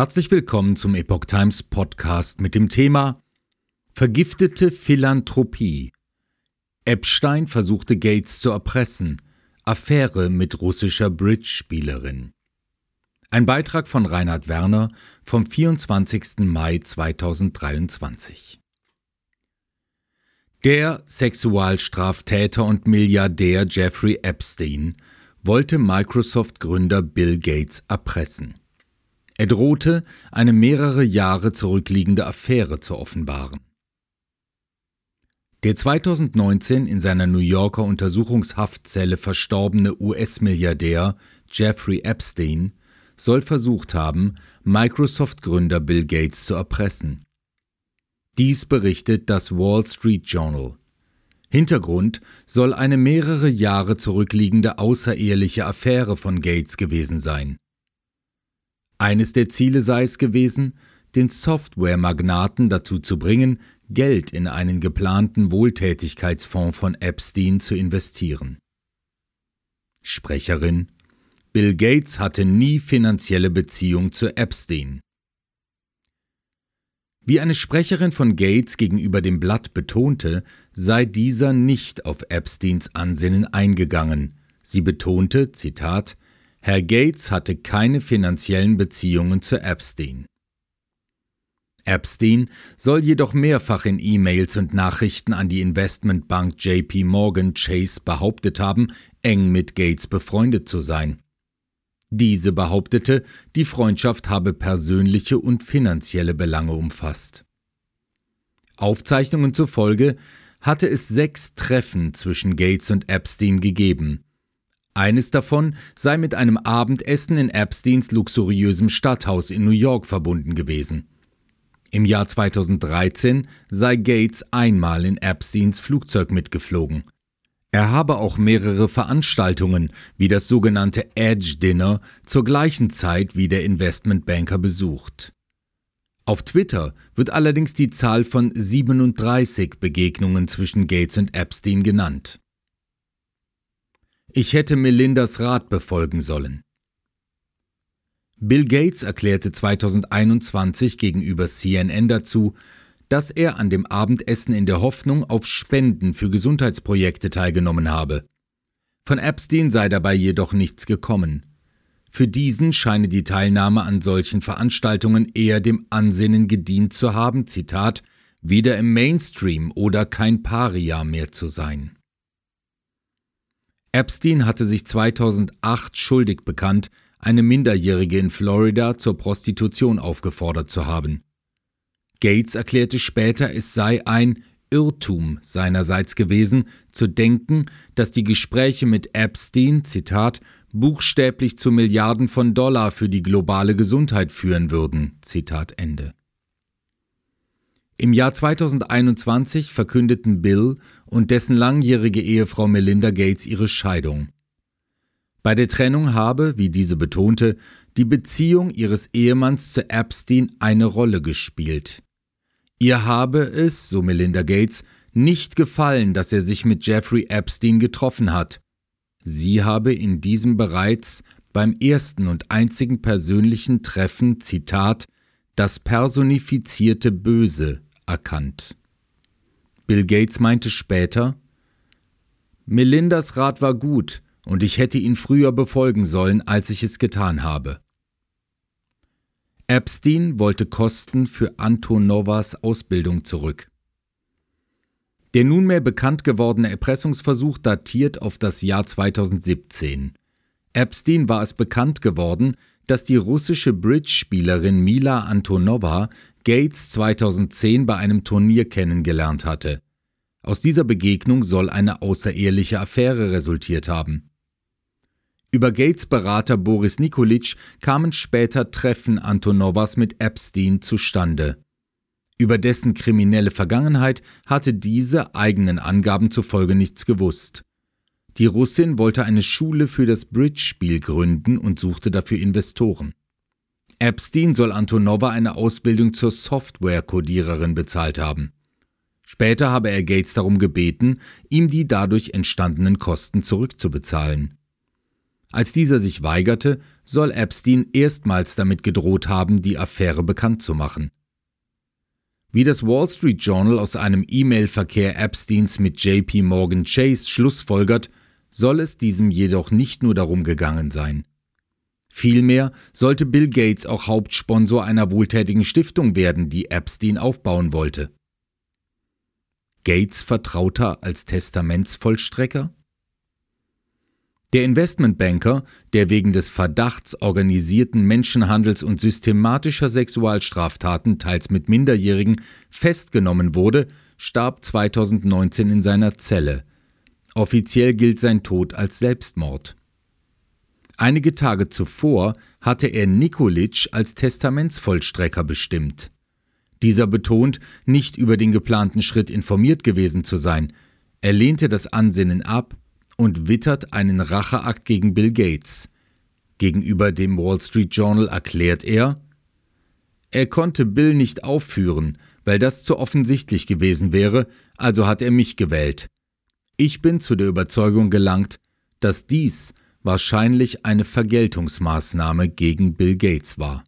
Herzlich willkommen zum Epoch Times Podcast mit dem Thema Vergiftete Philanthropie. Epstein versuchte Gates zu erpressen. Affäre mit russischer Bridge-Spielerin. Ein Beitrag von Reinhard Werner vom 24. Mai 2023. Der Sexualstraftäter und Milliardär Jeffrey Epstein wollte Microsoft-Gründer Bill Gates erpressen. Er drohte, eine mehrere Jahre zurückliegende Affäre zu offenbaren. Der 2019 in seiner New Yorker Untersuchungshaftzelle verstorbene US-Milliardär Jeffrey Epstein soll versucht haben, Microsoft-Gründer Bill Gates zu erpressen. Dies berichtet das Wall Street Journal. Hintergrund soll eine mehrere Jahre zurückliegende außereheliche Affäre von Gates gewesen sein. Eines der Ziele sei es gewesen, den Software-Magnaten dazu zu bringen, Geld in einen geplanten Wohltätigkeitsfonds von Epstein zu investieren. Sprecherin Bill Gates hatte nie finanzielle Beziehung zu Epstein. Wie eine Sprecherin von Gates gegenüber dem Blatt betonte, sei dieser nicht auf Epsteins Ansinnen eingegangen. Sie betonte, Zitat, Herr Gates hatte keine finanziellen Beziehungen zu Epstein. Epstein soll jedoch mehrfach in E-Mails und Nachrichten an die Investmentbank JP Morgan Chase behauptet haben, eng mit Gates befreundet zu sein. Diese behauptete, die Freundschaft habe persönliche und finanzielle Belange umfasst. Aufzeichnungen zufolge hatte es sechs Treffen zwischen Gates und Epstein gegeben, eines davon sei mit einem Abendessen in Epsteins luxuriösem Stadthaus in New York verbunden gewesen. Im Jahr 2013 sei Gates einmal in Epsteins Flugzeug mitgeflogen. Er habe auch mehrere Veranstaltungen, wie das sogenannte Edge Dinner, zur gleichen Zeit wie der Investmentbanker besucht. Auf Twitter wird allerdings die Zahl von 37 Begegnungen zwischen Gates und Epstein genannt. Ich hätte Melindas Rat befolgen sollen. Bill Gates erklärte 2021 gegenüber CNN dazu, dass er an dem Abendessen in der Hoffnung auf Spenden für Gesundheitsprojekte teilgenommen habe. Von Epstein sei dabei jedoch nichts gekommen. Für diesen scheine die Teilnahme an solchen Veranstaltungen eher dem Ansinnen gedient zu haben, Zitat, weder im Mainstream oder kein Paria mehr zu sein. Epstein hatte sich 2008 schuldig bekannt, eine Minderjährige in Florida zur Prostitution aufgefordert zu haben. Gates erklärte später, es sei ein Irrtum seinerseits gewesen, zu denken, dass die Gespräche mit Epstein, Zitat, buchstäblich zu Milliarden von Dollar für die globale Gesundheit führen würden, Zitat Ende. Im Jahr 2021 verkündeten Bill und dessen langjährige Ehefrau Melinda Gates ihre Scheidung. Bei der Trennung habe, wie diese betonte, die Beziehung ihres Ehemanns zu Epstein eine Rolle gespielt. Ihr habe es, so Melinda Gates, nicht gefallen, dass er sich mit Jeffrey Epstein getroffen hat. Sie habe in diesem bereits beim ersten und einzigen persönlichen Treffen, Zitat, das personifizierte Böse erkannt. Bill Gates meinte später, Melindas Rat war gut und ich hätte ihn früher befolgen sollen, als ich es getan habe. Epstein wollte Kosten für Antonovas Ausbildung zurück. Der nunmehr bekannt gewordene Erpressungsversuch datiert auf das Jahr 2017. Epstein war es bekannt geworden, dass die russische Bridge-Spielerin Mila Antonova Gates 2010 bei einem Turnier kennengelernt hatte. Aus dieser Begegnung soll eine außereheliche Affäre resultiert haben. Über Gates Berater Boris Nikolic kamen später Treffen Antonovas mit Epstein zustande. Über dessen kriminelle Vergangenheit hatte diese eigenen Angaben zufolge nichts gewusst. Die Russin wollte eine Schule für das Bridge-Spiel gründen und suchte dafür Investoren. Epstein soll Antonova eine Ausbildung zur Software-Codiererin bezahlt haben. Später habe er Gates darum gebeten, ihm die dadurch entstandenen Kosten zurückzubezahlen. Als dieser sich weigerte, soll Epstein erstmals damit gedroht haben, die Affäre bekannt zu machen. Wie das Wall Street Journal aus einem E-Mail-Verkehr Epsteins mit JP Morgan Chase schlussfolgert, soll es diesem jedoch nicht nur darum gegangen sein. Vielmehr sollte Bill Gates auch Hauptsponsor einer wohltätigen Stiftung werden, die Epstein aufbauen wollte. Gates Vertrauter als Testamentsvollstrecker? Der Investmentbanker, der wegen des Verdachts organisierten Menschenhandels und systematischer Sexualstraftaten, teils mit Minderjährigen, festgenommen wurde, starb 2019 in seiner Zelle. Offiziell gilt sein Tod als Selbstmord. Einige Tage zuvor hatte er Nikolic als Testamentsvollstrecker bestimmt. Dieser betont, nicht über den geplanten Schritt informiert gewesen zu sein. Er lehnte das Ansinnen ab und wittert einen Racheakt gegen Bill Gates. Gegenüber dem Wall Street Journal erklärt er, er konnte Bill nicht aufführen, weil das zu offensichtlich gewesen wäre, also hat er mich gewählt. Ich bin zu der Überzeugung gelangt, dass dies wahrscheinlich eine Vergeltungsmaßnahme gegen Bill Gates war.